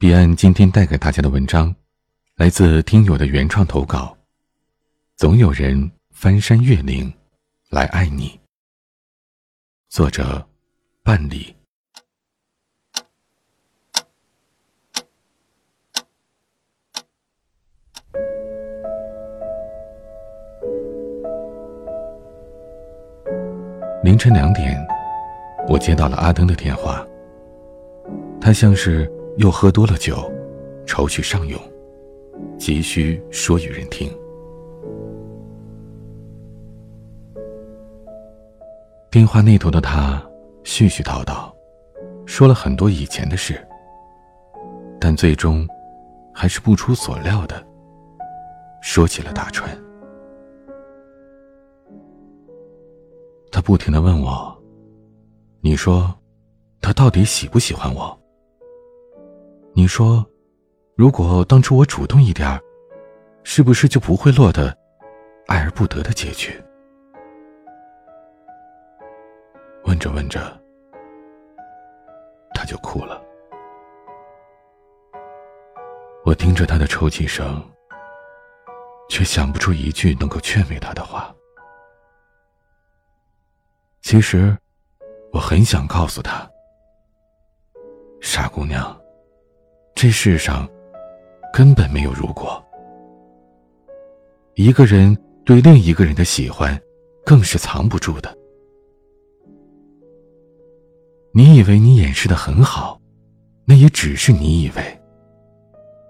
彼岸今天带给大家的文章，来自听友的原创投稿。总有人翻山越岭来爱你。作者：半里。凌晨两点，我接到了阿登的电话。他像是……又喝多了酒，愁绪上涌，急需说与人听。电话那头的他絮絮叨叨，说了很多以前的事，但最终还是不出所料的说起了大川。他不停的问我：“你说，他到底喜不喜欢我？”你说，如果当初我主动一点是不是就不会落得爱而不得的结局？问着问着，他就哭了。我听着他的抽泣声，却想不出一句能够劝慰他的话。其实，我很想告诉他，傻姑娘。这世上根本没有如果。一个人对另一个人的喜欢，更是藏不住的。你以为你掩饰的很好，那也只是你以为。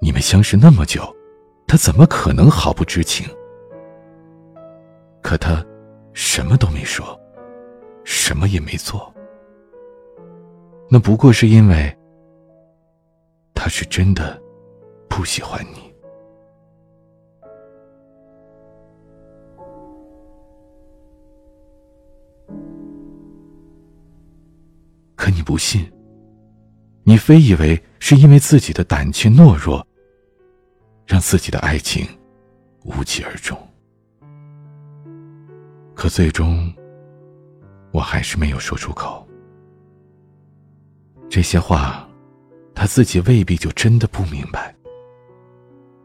你们相识那么久，他怎么可能毫不知情？可他什么都没说，什么也没做。那不过是因为。我是真的不喜欢你，可你不信，你非以为是因为自己的胆怯懦弱，让自己的爱情无疾而终。可最终，我还是没有说出口。这些话。他自己未必就真的不明白，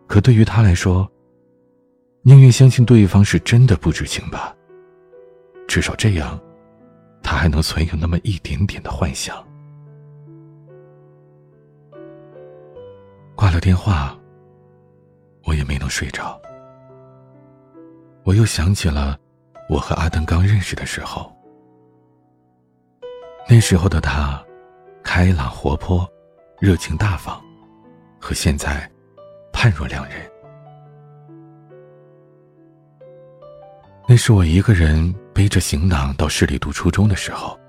可对于他来说，宁愿相信对方是真的不知情吧。至少这样，他还能存有那么一点点的幻想。挂了电话，我也没能睡着。我又想起了我和阿登刚认识的时候，那时候的他，开朗活泼。热情大方，和现在判若两人。那是我一个人背着行囊到市里读初中的时候，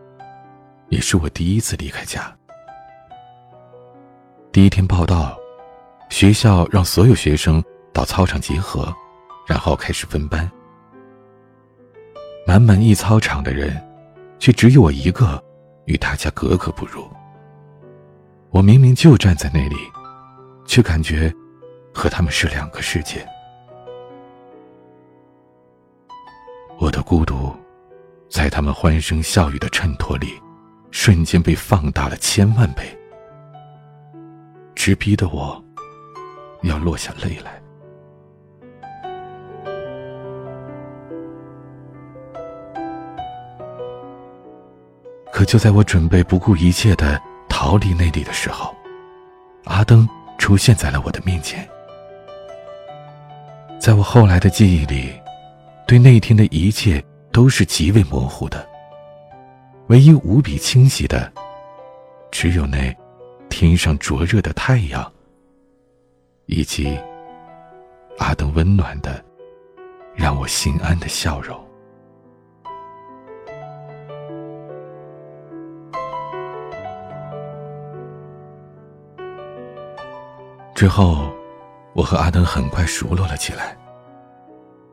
也是我第一次离开家。第一天报道，学校让所有学生到操场集合，然后开始分班。满满一操场的人，却只有我一个与大家格格不入。我明明就站在那里，却感觉和他们是两个世界。我的孤独，在他们欢声笑语的衬托里，瞬间被放大了千万倍，直逼得我要落下泪来。可就在我准备不顾一切的。逃离那里的时候，阿登出现在了我的面前。在我后来的记忆里，对那天的一切都是极为模糊的。唯一无比清晰的，只有那天上灼热的太阳，以及阿登温暖的、让我心安的笑容。之后，我和阿登很快熟络了起来，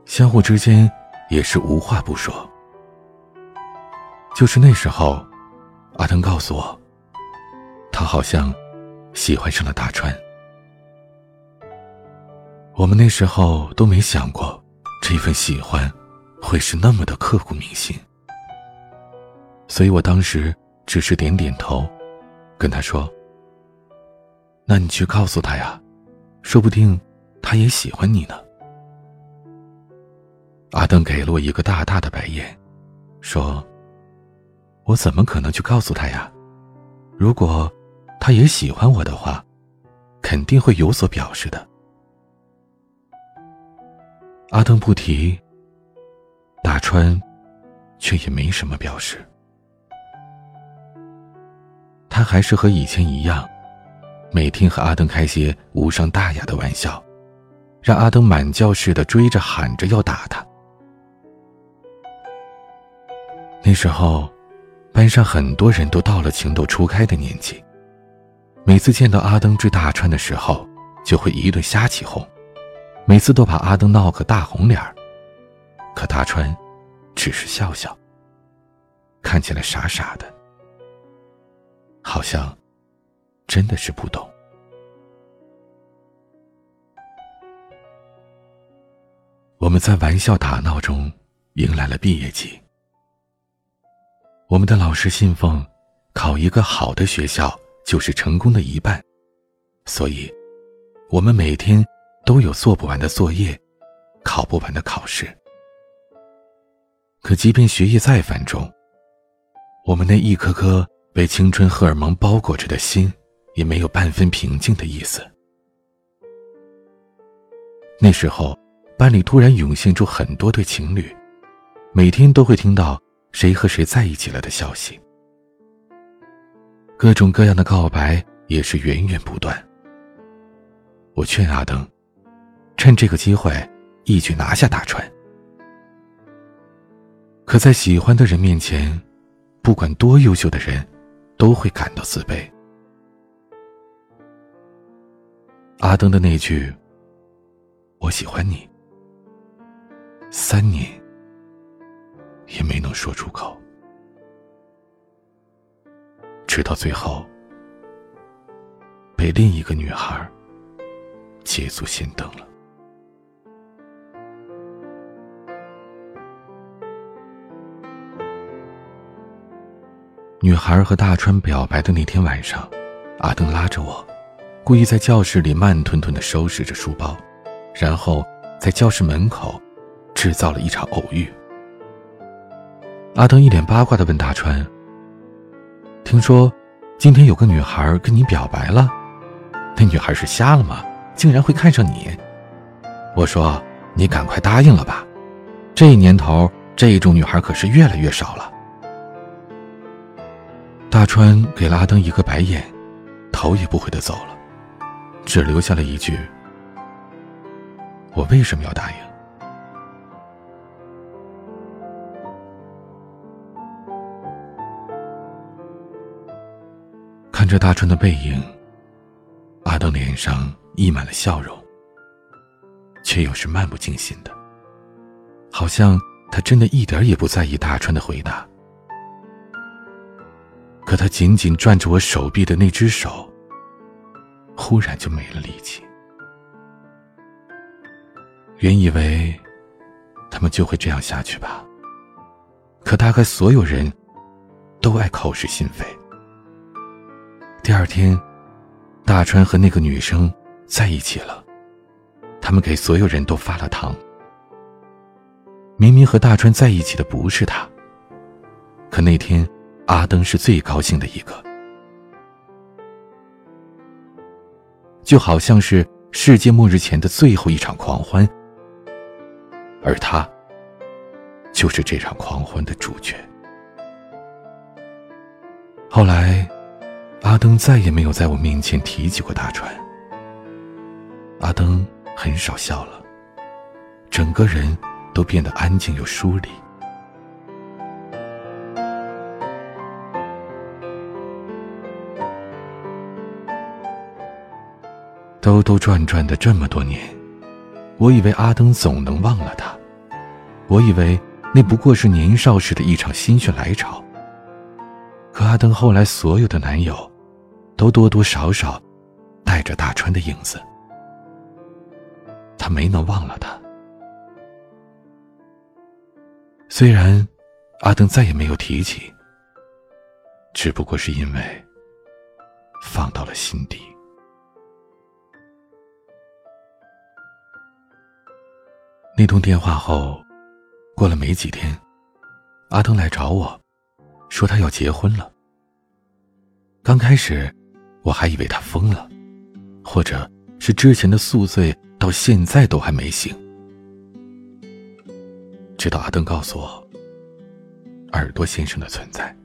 相互之间也是无话不说。就是那时候，阿登告诉我，他好像喜欢上了大川。我们那时候都没想过，这份喜欢会是那么的刻骨铭心，所以我当时只是点点头，跟他说。那你去告诉他呀，说不定他也喜欢你呢。阿登给了我一个大大的白眼，说：“我怎么可能去告诉他呀？如果他也喜欢我的话，肯定会有所表示的。”阿登不提，大川却也没什么表示。他还是和以前一样。每天和阿登开些无伤大雅的玩笑，让阿登满教室的追着喊着要打他。那时候，班上很多人都到了情窦初开的年纪，每次见到阿登追大川的时候，就会一顿瞎起哄，每次都把阿登闹个大红脸儿。可大川只是笑笑，看起来傻傻的，好像。真的是不懂。我们在玩笑打闹中迎来了毕业季。我们的老师信奉，考一个好的学校就是成功的一半，所以，我们每天都有做不完的作业，考不完的考试。可即便学业再繁重，我们那一颗颗被青春荷尔蒙包裹着的心。也没有半分平静的意思。那时候，班里突然涌现出很多对情侣，每天都会听到谁和谁在一起了的消息，各种各样的告白也是源源不断。我劝阿登，趁这个机会一举拿下大川。可在喜欢的人面前，不管多优秀的人，都会感到自卑。阿登的那句“我喜欢你”，三年也没能说出口，直到最后被另一个女孩捷足先登了。女孩和大川表白的那天晚上，阿登拉着我。故意在教室里慢吞吞的收拾着书包，然后在教室门口制造了一场偶遇。阿登一脸八卦的问大川：“听说今天有个女孩跟你表白了？那女孩是瞎了吗？竟然会看上你？”我说：“你赶快答应了吧，这年头这种女孩可是越来越少了。”大川给了阿登一个白眼，头也不回的走了。只留下了一句：“我为什么要答应？”看着大川的背影，阿登脸上溢满了笑容，却又是漫不经心的，好像他真的一点也不在意大川的回答。可他紧紧攥着我手臂的那只手。忽然就没了力气。原以为他们就会这样下去吧，可大概所有人都爱口是心非。第二天，大川和那个女生在一起了，他们给所有人都发了糖。明明和大川在一起的不是他，可那天阿登是最高兴的一个。就好像是世界末日前的最后一场狂欢，而他就是这场狂欢的主角。后来，阿登再也没有在我面前提起过大川。阿登很少笑了，整个人都变得安静又疏离。兜兜转转的这么多年，我以为阿登总能忘了他，我以为那不过是年少时的一场心血来潮。可阿登后来所有的男友，都多多少少带着大川的影子，他没能忘了他。虽然阿登再也没有提起，只不过是因为放到了心底。那通电话后，过了没几天，阿登来找我，说他要结婚了。刚开始，我还以为他疯了，或者是之前的宿醉到现在都还没醒。直到阿登告诉我，耳朵先生的存在。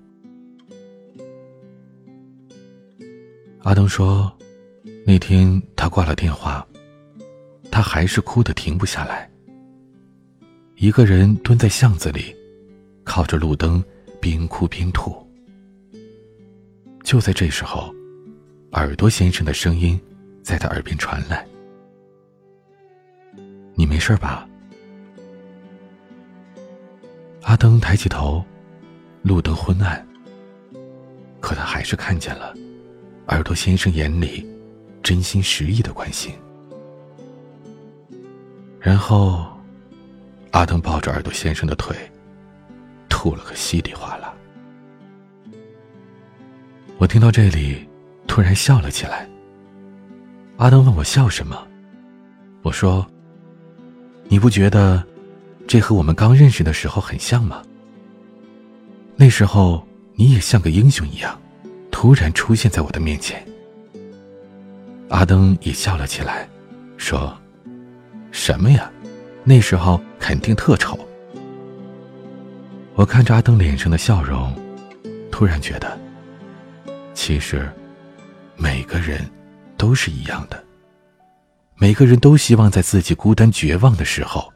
阿登说，那天他挂了电话，他还是哭得停不下来。一个人蹲在巷子里，靠着路灯，边哭边吐。就在这时候，耳朵先生的声音在他耳边传来：“你没事吧？”阿登抬起头，路灯昏暗，可他还是看见了耳朵先生眼里真心实意的关心。然后。阿登抱着耳朵先生的腿，吐了个稀里哗啦。我听到这里，突然笑了起来。阿登问我笑什么，我说：“你不觉得这和我们刚认识的时候很像吗？那时候你也像个英雄一样，突然出现在我的面前。”阿登也笑了起来，说：“什么呀？”那时候肯定特丑。我看着阿登脸上的笑容，突然觉得，其实每个人都是一样的。每个人都希望在自己孤单绝望的时候，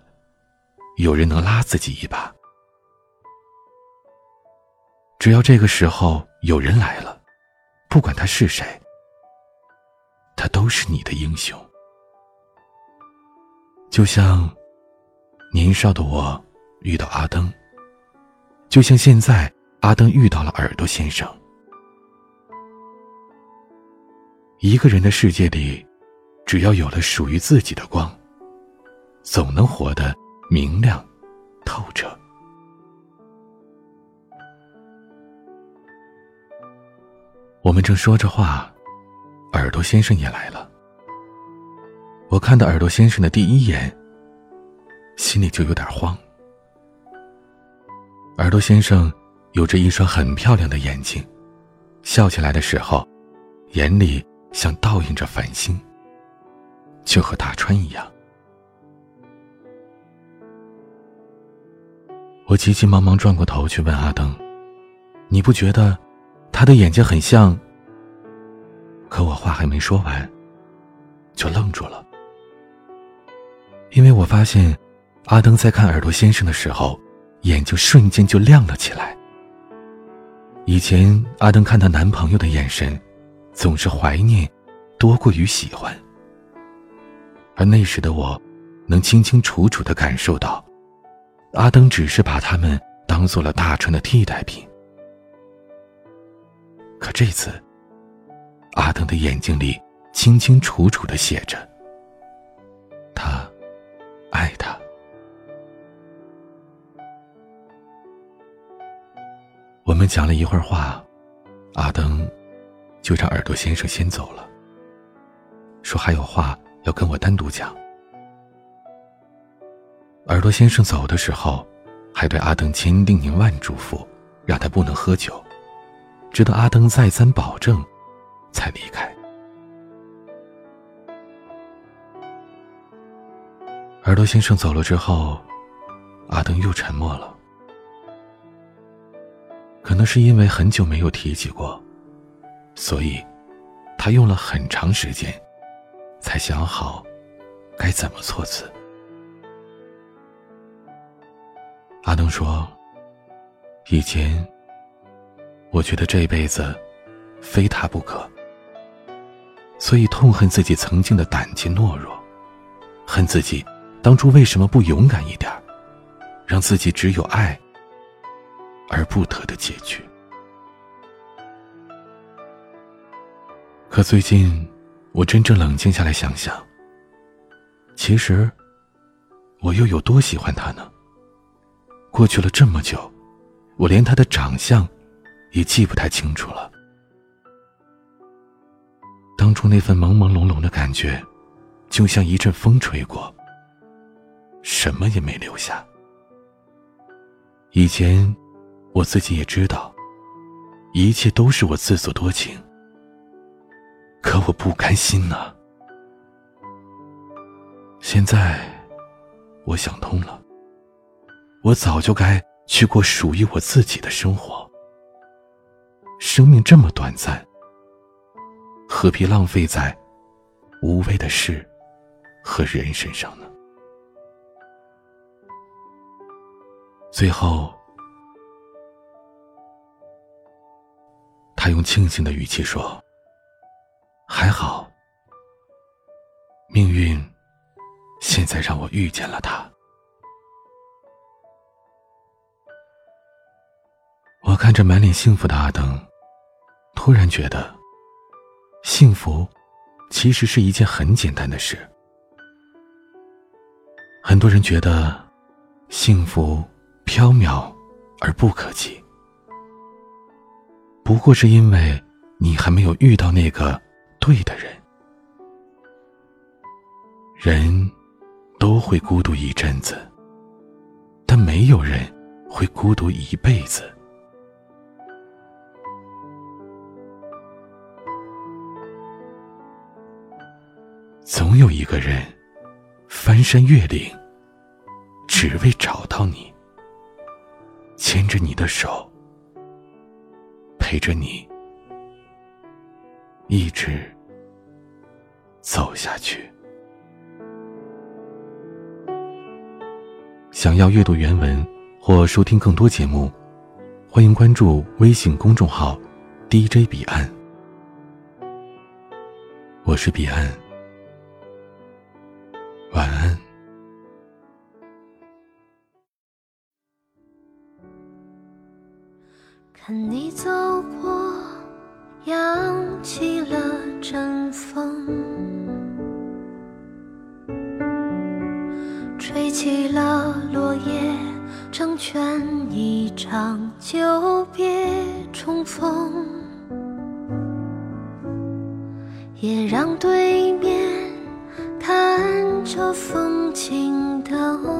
有人能拉自己一把。只要这个时候有人来了，不管他是谁，他都是你的英雄。就像。年少的我遇到阿登，就像现在阿登遇到了耳朵先生。一个人的世界里，只要有了属于自己的光，总能活得明亮、透彻。我们正说着话，耳朵先生也来了。我看到耳朵先生的第一眼。心里就有点慌。耳朵先生有着一双很漂亮的眼睛，笑起来的时候，眼里像倒映着繁星，就和大川一样。我急急忙忙转过头去问阿登：“你不觉得他的眼睛很像？”可我话还没说完，就愣住了，因为我发现。阿登在看耳朵先生的时候，眼睛瞬间就亮了起来。以前阿登看她男朋友的眼神，总是怀念多过于喜欢。而那时的我，能清清楚楚的感受到，阿登只是把他们当做了大川的替代品。可这次，阿登的眼睛里清清楚楚的写着：“他爱他。”我们讲了一会儿话，阿登就让耳朵先生先走了，说还有话要跟我单独讲。耳朵先生走的时候，还对阿登千叮咛万嘱咐，让他不能喝酒，直到阿登再三保证，才离开。耳朵先生走了之后，阿登又沉默了。可能是因为很久没有提起过，所以，他用了很长时间，才想好该怎么措辞。阿东说：“以前，我觉得这辈子非他不可，所以痛恨自己曾经的胆怯懦弱，恨自己当初为什么不勇敢一点，让自己只有爱。”而不得的结局。可最近，我真正冷静下来想想，其实我又有多喜欢他呢？过去了这么久，我连他的长相也记不太清楚了。当初那份朦朦胧胧的感觉，就像一阵风吹过，什么也没留下。以前，我自己也知道，一切都是我自作多情。可我不甘心呐。现在，我想通了，我早就该去过属于我自己的生活。生命这么短暂，何必浪费在无谓的事和人身上呢？最后，他用庆幸的语气说：“还好，命运现在让我遇见了他。”我看着满脸幸福的阿登，突然觉得，幸福其实是一件很简单的事。很多人觉得，幸福。缥缈而不可及，不过是因为你还没有遇到那个对的人。人都会孤独一阵子，但没有人会孤独一辈子。总有一个人翻山越岭，只为找到你。牵着你的手，陪着你一直走下去。想要阅读原文或收听更多节目，欢迎关注微信公众号 “DJ 彼岸”。我是彼岸。也让对面看着风景的。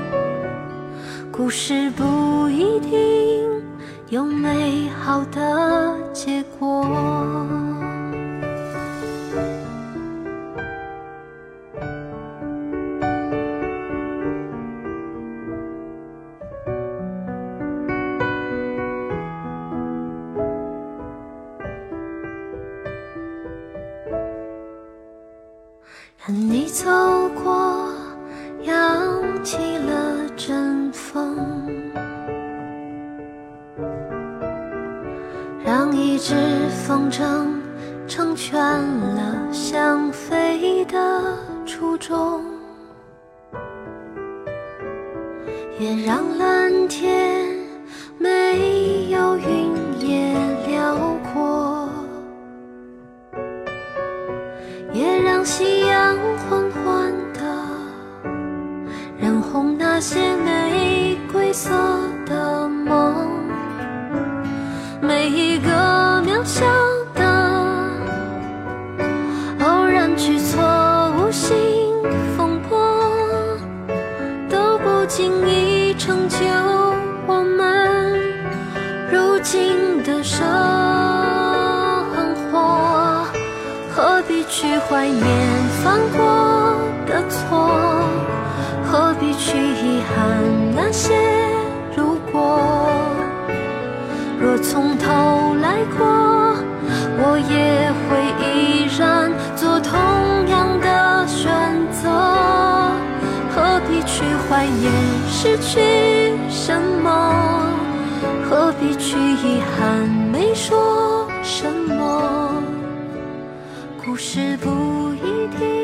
故事不一定。有美好的结果。蓝天。今的生活。何必去？怀念犯过的错？何必去遗憾那些如果？若从头来过，我也会依然做同样的选择。何必去怀念失去什么？何必去遗憾没说不是不一定。